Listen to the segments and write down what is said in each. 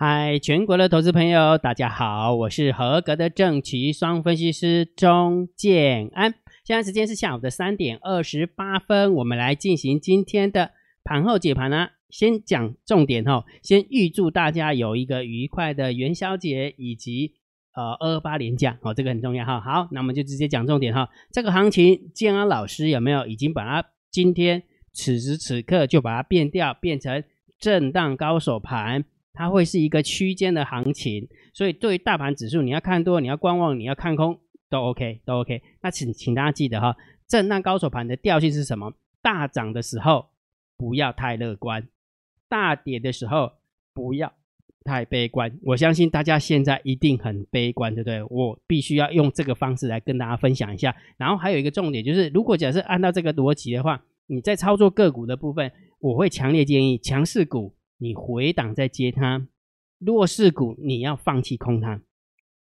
嗨，全国的投资朋友，大家好，我是合格的正奇双分析师钟建安。现在时间是下午的三点二十八分，我们来进行今天的盘后解盘呢。先讲重点哈，先预祝大家有一个愉快的元宵节以及呃二八连假哦，这个很重要哈。好，那我们就直接讲重点哈。这个行情，建安老师有没有已经把它今天此时此刻就把它变掉，变成震荡高手盘？它会是一个区间的行情，所以对于大盘指数，你要看多，你要观望，你要看空，都 OK，都 OK。那请请大家记得哈，震荡高手盘的调性是什么？大涨的时候不要太乐观，大跌的时候不要太悲观。我相信大家现在一定很悲观，对不对？我必须要用这个方式来跟大家分享一下。然后还有一个重点就是，如果假设按照这个逻辑的话，你在操作个股的部分，我会强烈建议强势股。你回档再接它，弱势股你要放弃空它，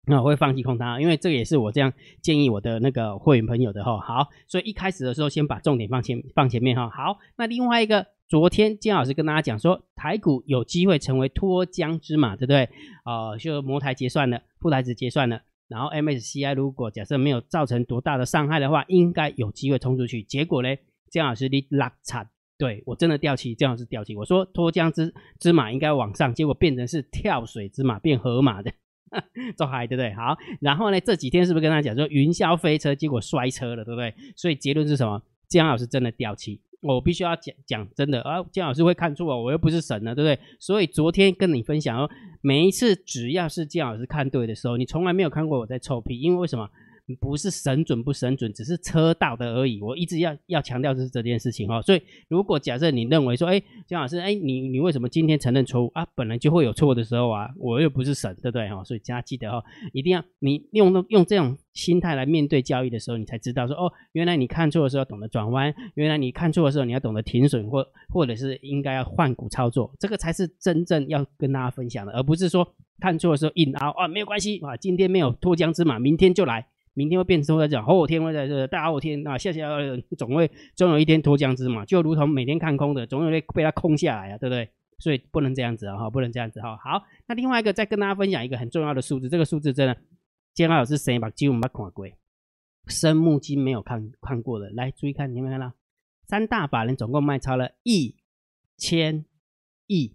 那我会放弃空它，因为这个也是我这样建议我的那个会员朋友的哈。好，所以一开始的时候先把重点放前放前面哈。好，那另外一个，昨天姜老师跟大家讲说，台股有机会成为脱缰之马，对不对？呃，就摩台结算了，富台子结算了，然后 MSCI 如果假设没有造成多大的伤害的话，应该有机会冲出去。结果呢，姜老师你拉惨。对我真的掉期，这样是掉期。我说脱缰之之马应该往上，结果变成是跳水之马，变河马的，走嗨，对不对？好，然后呢，这几天是不是跟他讲说云霄飞车，结果摔车了，对不对？所以结论是什么？姜老师真的掉期，我必须要讲讲真的啊，姜老师会看错，我又不是神呢，对不对？所以昨天跟你分享哦，每一次只要是姜老师看对的时候，你从来没有看过我在臭屁，因为为什么？不是神准不神准，只是车道的而已。我一直要要强调的是这件事情哦。所以如果假设你认为说，哎，姜老师，哎，你你为什么今天承认错误啊？本来就会有错的时候啊，我又不是神，对不对哈？所以大家记得哦，一定要你用用这种心态来面对交易的时候，你才知道说，哦，原来你看错的时候懂得转弯，原来你看错的时候你要懂得停损或或者是应该要换股操作，这个才是真正要跟大家分享的，而不是说看错的时候硬熬啊，没有关系啊，今天没有脱缰之马，明天就来。明天会变成在讲后天会在这大后天啊，下下总会总有一天脱缰之马，就如同每天看空的，总有会被它空下来啊，对不对？所以不能这样子啊，哈，不能这样子哈。好，那另外一个再跟大家分享一个很重要的数字，这个数字真的，煎熬老师谁把基本没看过，生木金没有看看过的，来注意看，你有没有看到？三大法人总共卖超了一千亿，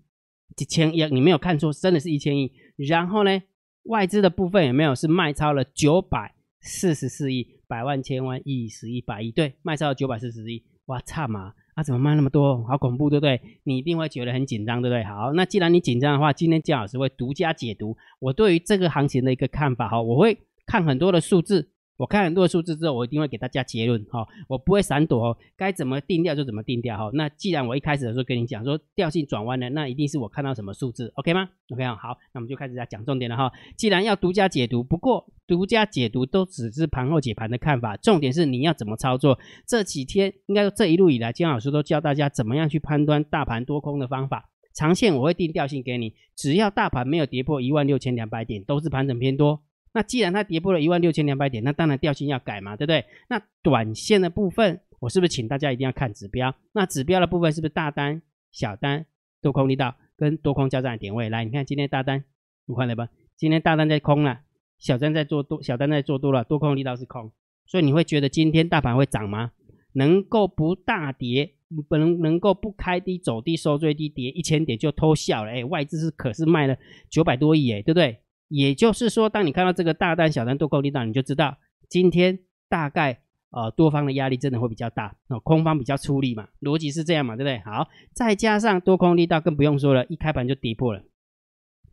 几千亿，你没有看错，真的是一千亿。然后呢，外资的部分有没有是卖超了九百？四十四亿，百万、千万、亿、十亿、百亿，对，卖超九百四十亿，哇，差嘛，啊，怎么卖那么多？好恐怖，对不对？你一定会觉得很紧张，对不对？好，那既然你紧张的话，今天姜老师会独家解读我对于这个行情的一个看法，哈，我会看很多的数字。我看很多数字之后，我一定会给大家结论哈，我不会闪躲哦，该怎么定调就怎么定调哈。那既然我一开始的时候跟你讲说调性转弯了，那一定是我看到什么数字，OK 吗？OK 啊，好，那我们就开始来讲重点了哈。既然要独家解读，不过独家解读都只是盘后解盘的看法，重点是你要怎么操作。这几天应该说这一路以来，金老师都教大家怎么样去判断大盘多空的方法。长线我会定调性给你，只要大盘没有跌破一万六千两百点，都是盘整偏多。那既然它跌破了一万六千两百点，那当然调性要改嘛，对不对？那短线的部分，我是不是请大家一定要看指标？那指标的部分是不是大单、小单、多空力道跟多空交战的点位？来，你看今天大单，你看了吧？今天大单在空了，小单在做多，小单在做多了，多空力道是空，所以你会觉得今天大盘会涨吗？能够不大跌，不能能够不开低走低收最低跌一千点就偷笑了？哎，外资是可是卖了九百多亿哎，对不对？也就是说，当你看到这个大单、小单多空力道，你就知道今天大概呃多方的压力真的会比较大，那空方比较出力嘛，逻辑是这样嘛，对不对？好，再加上多空力道更不用说了，一开盘就跌破了，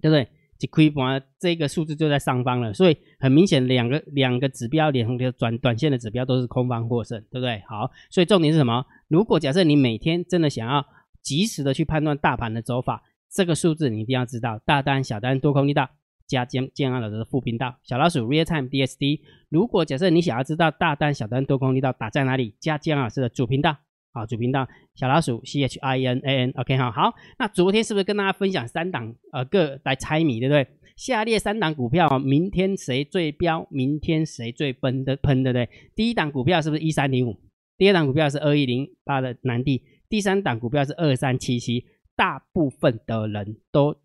对不对？一开盘这个数字就在上方了，所以很明显两个两个指标，两个转短线的指标都是空方获胜，对不对？好，所以重点是什么？如果假设你每天真的想要及时的去判断大盘的走法，这个数字你一定要知道，大单、小单多空力道。加建建安老师的副频道小老鼠 Real Time DSD。如果假设你想要知道大单、小单多空力道打在哪里，加建安老师的主频道啊，主频道小老鼠 C H I N A N。OK 哈，好。那昨天是不是跟大家分享三档呃各来猜谜，对不对？下列三档股票，明天谁最标？明天谁最崩的喷，对不对？第一档股票是不是一三零五？第二档股票是二一零八的南地。第三档股票是二三七七。大部分的人都。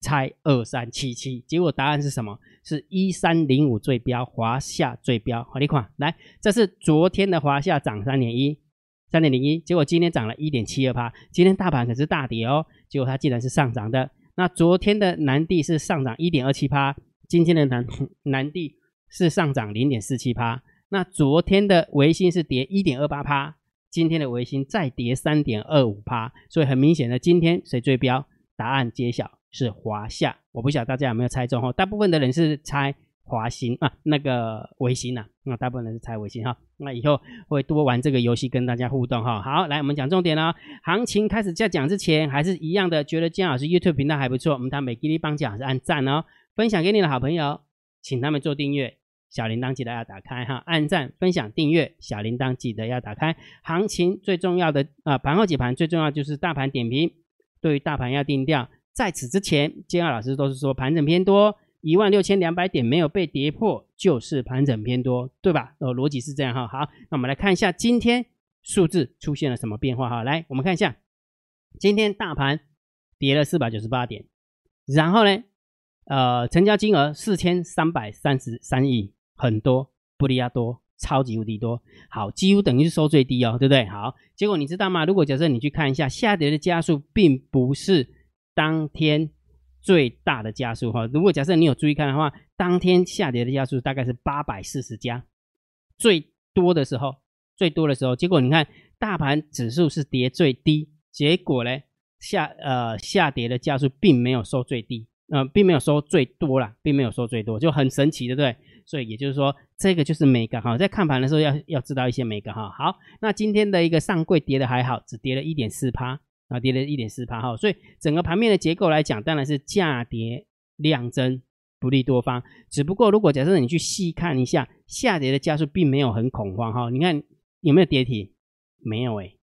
猜二三七七，结果答案是什么？是一三零五最标，华夏最标。好，你看，来，这是昨天的华夏涨三点一，三点零一，结果今天涨了一点七二趴。今天大盘可是大跌哦，结果它竟然是上涨的。那昨天的南地是上涨一点二七趴，今天的南南地是上涨零点四七趴。那昨天的维新是跌一点二八趴，今天的维新再跌三点二五趴。所以很明显的，今天谁最标？答案揭晓。是华夏，我不晓得大家有没有猜中哈？大部分的人是猜华兴啊，那个维新呐，那大部分人是猜维新哈。那以后会多玩这个游戏，跟大家互动哈。好，来我们讲重点了。行情开始在讲之前，还是一样的，觉得姜老师 YouTube 频道还不错，我们他每给你帮讲是按赞哦，分享给你的好朋友，请他们做订阅，小铃铛记得要打开哈，按赞、分享、订阅，小铃铛记得要打开。行情最重要的啊，盘后解盘最重要就是大盘点评，对于大盘要定调。在此之前，金二老师都是说盘整偏多，一万六千两百点没有被跌破，就是盘整偏多，对吧？哦，逻辑是这样哈。好，那我们来看一下今天数字出现了什么变化哈。来，我们看一下，今天大盘跌了四百九十八点，然后呢，呃，成交金额四千三百三十三亿，很多，不利亚多，超级无敌多。好，几乎等于是收最低哦，对不对？好，结果你知道吗？如果假设你去看一下下跌的加速，并不是。当天最大的加速哈，如果假设你有注意看的话，当天下跌的加速大概是八百四十家，最多的时候，最多的时候，结果你看大盘指数是跌最低，结果呢下呃下跌的加速并没有收最低，呃并没有收最多啦，并没有收最多，就很神奇，对不对？所以也就是说，这个就是美感哈，在看盘的时候要要知道一些美感哈。好，那今天的一个上柜跌的还好，只跌了一点四趴。啊，跌了一点四八哈，所以整个盘面的结构来讲，当然是价跌量增，不利多方。只不过如果假设你去细看一下，下跌的加速并没有很恐慌哈。你看有没有跌停？没有诶，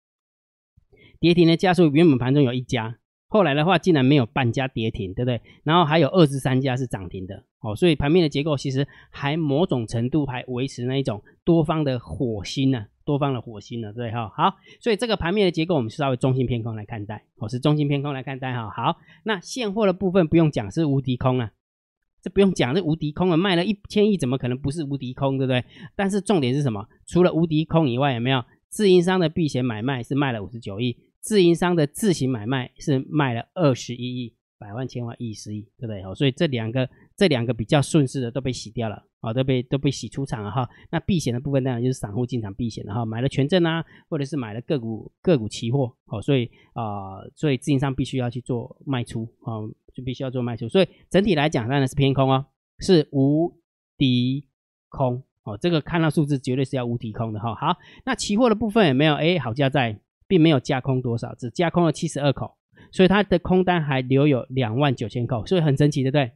跌停的加速原本盘中有一家，后来的话竟然没有半家跌停，对不对？然后还有二十三家是涨停的哦，所以盘面的结构其实还某种程度还维持那一种多方的火星呢。多方的火星了，对哈，好，所以这个盘面的结构我们是稍微中性偏空来看待，我是中性偏空来看待哈，好，那现货的部分不用讲是无敌空啊，这不用讲是无敌空啊，卖了一千亿怎么可能不是无敌空，对不对？但是重点是什么？除了无敌空以外，有没有自营商的避险买卖是卖了五十九亿，自营商的自行买卖是卖了二十一亿，百万千万亿十亿，对不对？哦，所以这两个这两个比较顺势的都被洗掉了。啊，都被都被洗出场了哈。那避险的部分当然就是散户进场避险的哈，买了权证啊，或者是买了个股个股期货，哦，所以啊，所以资金上必须要去做卖出啊，就必须要做卖出。所以整体来讲当然是偏空哦，是无敌空哦。这个看到数字绝对是要无敌空的哈。好，那期货的部分有没有？哎，好加在并没有加空多少，只加空了七十二口，所以它的空单还留有两万九千口，所以很神奇，对不对？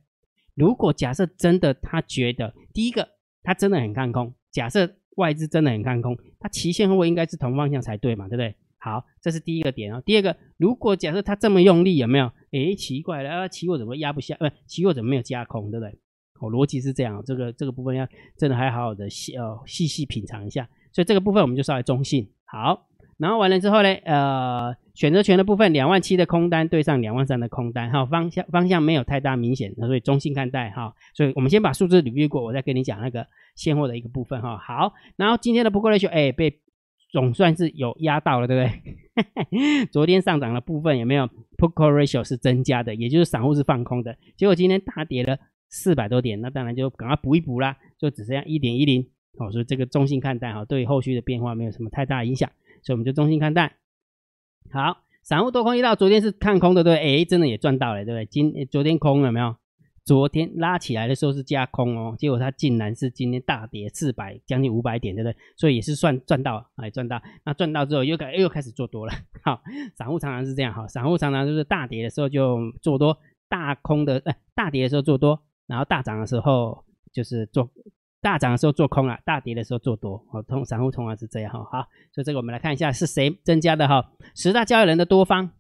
如果假设真的他觉得第一个他真的很看空，假设外资真的很看空，他期现后应该是同方向才对嘛，对不对？好，这是第一个点哦。第二个，如果假设他这么用力，有没有？诶，奇怪了，啊，期货怎么压不下？不，期货怎么没有加空，对不对？哦，逻辑是这样，这个这个部分要真的还好好的细呃细细品尝一下。所以这个部分我们就稍微中性。好。然后完了之后呢，呃，选择权的部分两万七的空单对上两万三的空单，哈，方向方向没有太大明显，所以中性看待哈。所以我们先把数字捋一过，我再跟你讲那个现货的一个部分哈。好，然后今天的不过 ratio 哎被总算是有压到了，对不对？昨天上涨的部分有没有 put call ratio 是增加的，也就是散户是放空的，结果今天大跌了四百多点，那当然就赶快补一补啦，就只剩下一点一零，哦，所以这个中性看待哈，对后续的变化没有什么太大影响。所以我们就中心看待。好，散户多空一到，昨天是看空的，对不对？哎，真的也赚到了，对不对？今昨天空了没有？昨天拉起来的时候是加空哦，结果它竟然是今天大跌四百，将近五百点，对不对？所以也是算赚到，哎，赚到。那赚到之后又开又开始做多了。好，散户常常是这样，哈，散户常常就是大跌的时候就做多，大空的哎，大跌的时候做多，然后大涨的时候就是做。大涨的时候做空啊，大跌的时候做多，哦，通散户通常是这样哈。好，所以这个我们来看一下是谁增加的哈。十大交易人的多方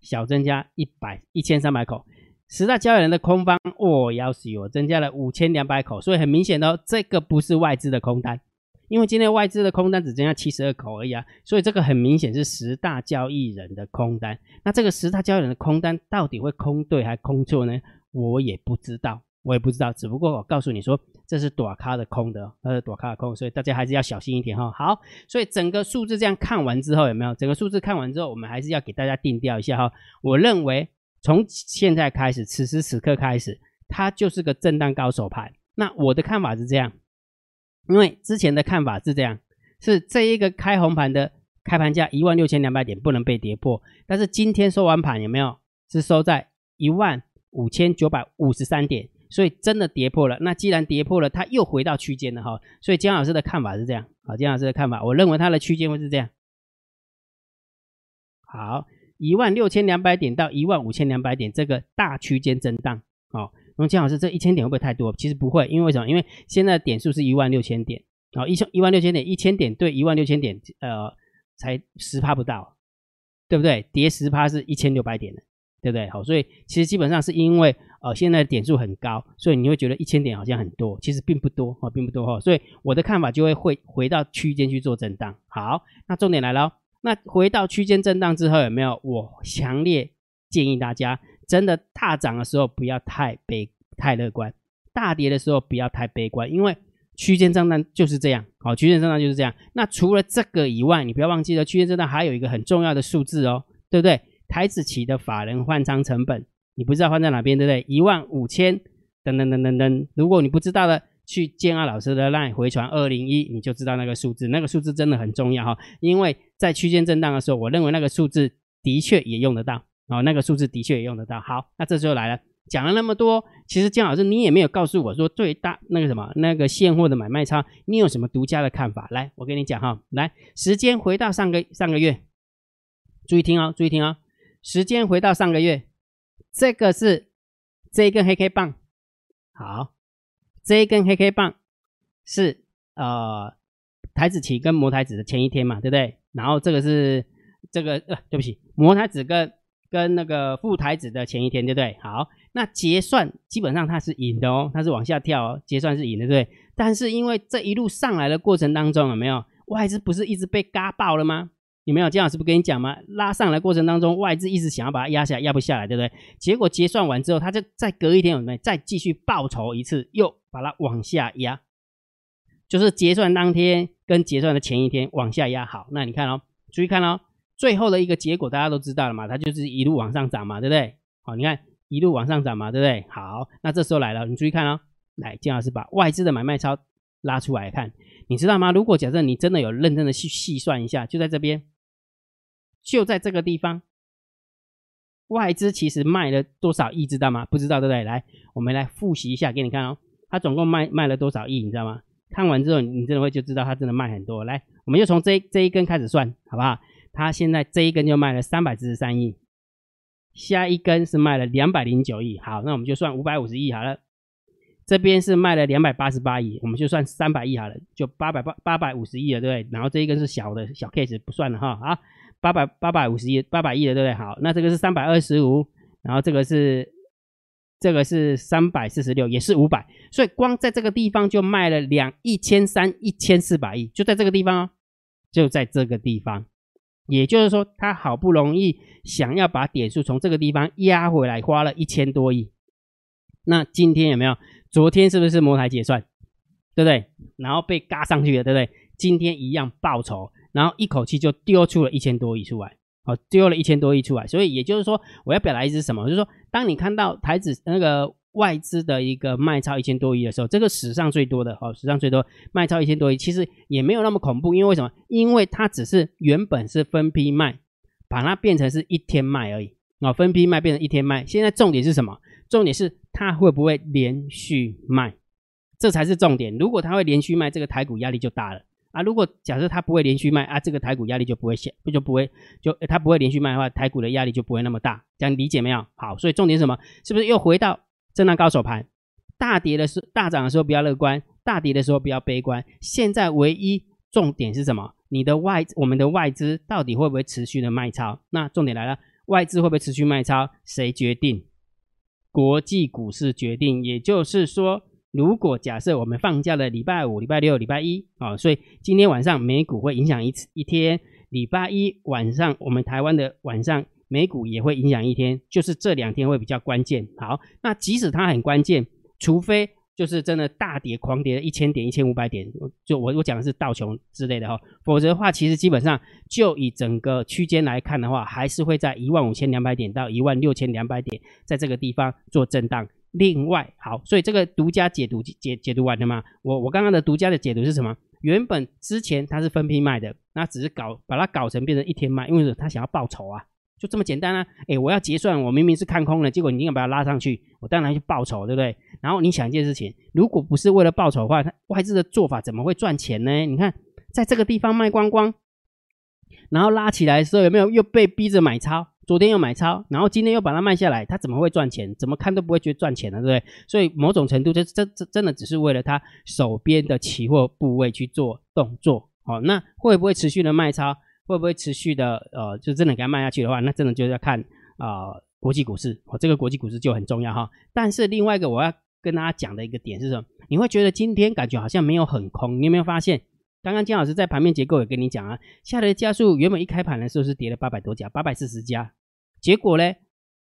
小增加一百一千三百口，十大交易人的空方哦，要死我增加了五千两百口，所以很明显的，这个不是外资的空单，因为今天外资的空单只增加七十二口而已啊，所以这个很明显是十大交易人的空单。那这个十大交易人的空单到底会空对还空错呢？我也不知道，我也不知道。只不过我告诉你说，这是短卡的空的，它是短卡的空，所以大家还是要小心一点哈。好，所以整个数字这样看完之后，有没有？整个数字看完之后，我们还是要给大家定调一下哈。我认为从现在开始，此时此刻开始，它就是个震荡高手盘。那我的看法是这样，因为之前的看法是这样，是这一个开红盘的开盘价一万六千两百点不能被跌破，但是今天收完盘有没有是收在一万五千九百五十三点，所以真的跌破了。那既然跌破了，它又回到区间了哈。所以姜老师的看法是这样，好，姜老师的看法，我认为它的区间会是这样。好，一万六千两百点到一万五千两百点这个大区间震荡，好。那姜老师，这一千点会不会太多？其实不会，因为什么？因为现在点数是一万六千点，好一千一万六千点，一千点对一万六千点，呃，才十趴不到，对不对？跌十趴是一千六百点的，对不对？好，所以其实基本上是因为呃现在点数很高，所以你会觉得一千点好像很多，其实并不多哦，并不多哈。所以我的看法就会会回到区间去做震荡。好，那重点来了，那回到区间震荡之后有没有？我强烈建议大家。真的大涨的时候不要太悲太乐观，大跌的时候不要太悲观，因为区间震荡就是这样，好，区间震荡就是这样。那除了这个以外，你不要忘记了，区间震荡还有一个很重要的数字哦，对不对？台子期的法人换仓成本，你不知道放在哪边，对不对？一万五千，等等等等等。如果你不知道的，去建二老师的 line 回传二零一，你就知道那个数字，那个数字真的很重要哈，因为在区间震荡的时候，我认为那个数字的确也用得到。哦，那个数字的确也用得到。好，那这时候来了，讲了那么多，其实姜老师你也没有告诉我说最大那个什么那个现货的买卖差，你有什么独家的看法？来，我跟你讲哈，来，时间回到上个上个月，注意听哦，注意听哦，时间回到上个月，这个是这一根黑 K 棒，好，这一根黑 K 棒是呃台子期跟摩台子的前一天嘛，对不对？然后这个是这个呃，对不起，摩台子跟跟那个副台子的前一天，对不对？好，那结算基本上它是赢的哦，它是往下跳哦，结算是赢的，对不对？但是因为这一路上来的过程当中，有没有外资不是一直被嘎爆了吗？有没有？姜老师不跟你讲吗？拉上来过程当中，外资一直想要把它压下来，压不下来，对不对？结果结算完之后，它就再隔一天，有没有？再继续报仇一次，又把它往下压，就是结算当天跟结算的前一天往下压。好，那你看哦，注意看哦。最后的一个结果大家都知道了嘛，它就是一路往上涨嘛，对不对？好，你看一路往上涨嘛，对不对？好，那这时候来了，你注意看哦，来，金老师把外资的买卖超拉出来看，你知道吗？如果假设你真的有认真的去细算一下，就在这边，就在这个地方，外资其实卖了多少亿，知道吗？不知道，对不对？来，我们来复习一下给你看哦，它总共卖卖了多少亿，你知道吗？看完之后，你真的会就知道它真的卖很多。来，我们就从这这一根开始算，好不好？它现在这一根就卖了三百四十三亿，下一根是卖了两百零九亿。好，那我们就算五百五十亿好了。这边是卖了两百八十八亿，我们就算三百亿好了，就八百八八百五十亿了，对不对？然后这一根是小的小 case 不算了哈。好，八百八百五十亿八百亿了，对不对？好，那这个是三百二十五，然后这个是这个是三百四十六，也是五百，所以光在这个地方就卖了两一千三一千四百亿，就在这个地方哦，就在这个地方。也就是说，他好不容易想要把点数从这个地方压回来，花了一千多亿。那今天有没有？昨天是不是摩台结算，对不对？然后被嘎上去了，对不对？今天一样报仇，然后一口气就丢出了一千多亿出来，好，丢了一千多亿出来。所以也就是说，我要表达意思是什么？就是说，当你看到台子那个。外资的一个卖超一千多亿的时候，这个史上最多的哦，史上最多卖超一千多亿，其实也没有那么恐怖，因为为什么？因为它只是原本是分批卖，把它变成是一天卖而已啊，分批卖变成一天卖。现在重点是什么？重点是它会不会连续卖，这才是重点。如果它会连续卖，这个台股压力就大了啊。如果假设它不会连续卖啊，这个台股压力就不会小，就不会就它不会连续卖的话，台股的压力就不会那么大。这样理解没有？好，所以重点是什么？是不是又回到？震荡高手盘，大跌的时大涨的时候比较乐观，大跌的时候比较悲观。现在唯一重点是什么？你的外我们的外资到底会不会持续的卖超？那重点来了，外资会不会持续卖超？谁决定？国际股市决定。也就是说，如果假设我们放假的礼拜五、礼拜六、礼拜一啊，所以今天晚上美股会影响一次一天，礼拜一晚上我们台湾的晚上美股也会影响一天，就是这两天会比较关键。好，那即使它很关键，除非就是真的大跌狂跌一千点、一千五百点，就我我讲的是道琼之类的哈，否则的话，其实基本上就以整个区间来看的话，还是会在一万五千两百点到一万六千两百点，在这个地方做震荡。另外，好，所以这个独家解读解解读完了吗？我我刚刚的独家的解读是什么？原本之前它是分批卖的，那只是搞把它搞成变成一天卖，因为他想要报仇啊，就这么简单啊！哎，我要结算，我明明是看空了，结果你硬把它拉上去，我当然去报仇，对不对？然后你想一件事情，如果不是为了报仇的话，外资的做法怎么会赚钱呢？你看，在这个地方卖光光，然后拉起来的时候有没有又被逼着买超？昨天又买超，然后今天又把它卖下来，他怎么会赚钱？怎么看都不会觉得赚钱的，对不对？所以某种程度，这这这真的只是为了他手边的期货部位去做动作。好，那会不会持续的卖超？会不会持续的呃，就真的给它卖下去的话，那真的就要看啊国际股市。哦，这个国际股市就很重要哈。但是另外一个我要跟大家讲的一个点是什么？你会觉得今天感觉好像没有很空，你有没有发现？刚刚金老师在盘面结构也跟你讲啊，下跌加速原本一开盘的时候是跌了八百多家，八百四十家。结果呢，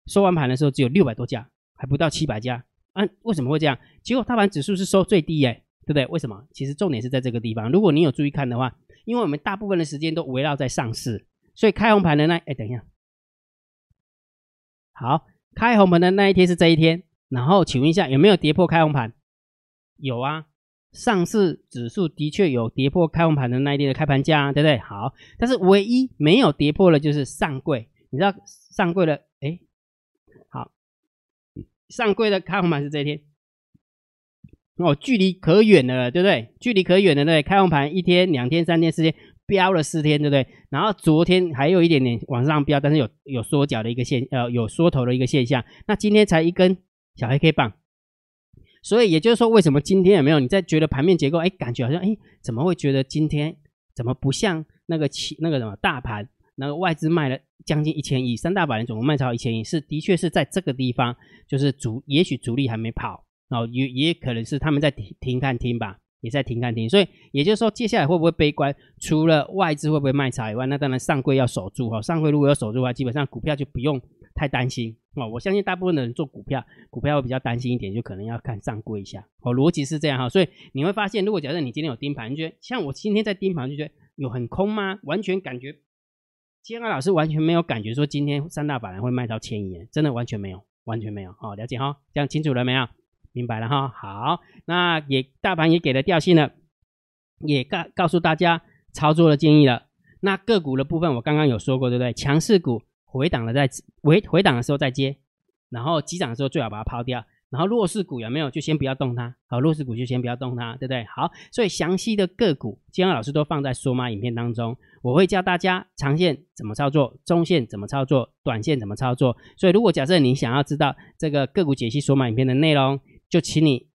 收完盘的时候只有六百多家，还不到七百家。啊，为什么会这样？结果大盘指数是收最低耶，对不对？为什么？其实重点是在这个地方。如果你有注意看的话，因为我们大部分的时间都围绕在上市，所以开红盘的那……哎，等一下，好，开红盘的那一天是这一天。然后请问一下，有没有跌破开红盘？有啊，上市指数的确有跌破开红盘的那一天的开盘价，对不对？好，但是唯一没有跌破的，就是上柜。你知道上柜的哎，好，上柜的开红盘是这一天，哦，距离可远了，对不对？距离可远了，对，开红盘一天、两天、三天、四天，飙了四天，对不对？然后昨天还有一点点往上飙，但是有有缩脚的一个现，呃，有缩头的一个现象。那今天才一根小黑 K 棒，所以也就是说，为什么今天有没有你在觉得盘面结构？哎，感觉好像哎，怎么会觉得今天怎么不像那个起那个什么大盘？那个外资卖了将近一千亿，三大板总共卖超一千亿，是的确是在这个地方，就是主也许主力还没跑，然后也也可能是他们在停停看听吧，也在停看停，所以也就是说接下来会不会悲观？除了外资会不会卖超以外，那当然上柜要守住哈，上柜如果要守住的话，基本上股票就不用太担心哦。我相信大部分的人做股票，股票会比较担心一点，就可能要看上柜一下哦。逻辑是这样哈，所以你会发现，如果假设你今天有盯盘，觉得像我今天在盯盘，就觉得有很空吗？完全感觉。建安老师完全没有感觉说今天三大板会卖到千亿，真的完全没有，完全没有。好，了解哈，这样清楚了没有？明白了哈。好，那也大盘也给了调性了，也告告诉大家操作的建议了。那个股的部分我刚刚有说过，对不对？强势股回档了再回回档的时候再接，然后急涨的时候最好把它抛掉。然后弱势股有没有？就先不要动它。好，弱势股就先不要动它，对不对？好，所以详细的个股，金安老师都放在索马影片当中。我会教大家长线怎么操作，中线怎么操作，短线怎么操作。所以，如果假设你想要知道这个个股解析索马影片的内容，就请你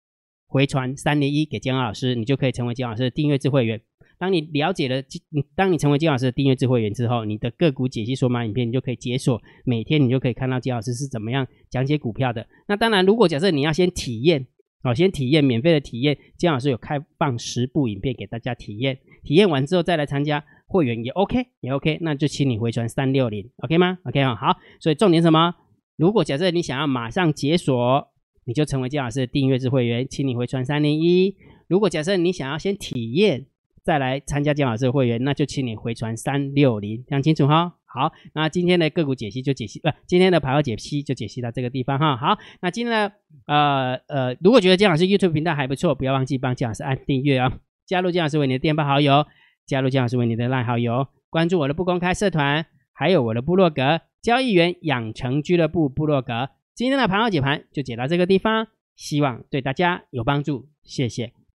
回传三零一给金安老师，你就可以成为金老师的订阅制会员。当你了解了，你当你成为金老师的订阅智慧员之后，你的个股解析索马影片你就可以解锁，每天你就可以看到金老师是怎么样讲解股票的。那当然，如果假设你要先体验，哦，先体验免费的体验，金老师有开放十部影片给大家体验，体验完之后再来参加会员也 OK，也 OK，那就请你回传三六零，OK 吗？OK 啊，好，所以重点什么？如果假设你想要马上解锁，你就成为金老师的订阅制会员，请你回传三零一。如果假设你想要先体验，再来参加姜老师的会员，那就请你回传三六零，讲清楚哈。好，那今天的个股解析就解析，不，今天的盘后解析就解析到这个地方哈。好，那今天呢，呃呃，如果觉得姜老师 YouTube 频道还不错，不要忘记帮姜老师按订阅啊，加入姜老师为你的电报好友，加入姜老师为你的赖好友，关注我的不公开社团，还有我的部落格交易员养成俱乐部部落格。今天的盘后解盘就解到这个地方，希望对大家有帮助，谢谢。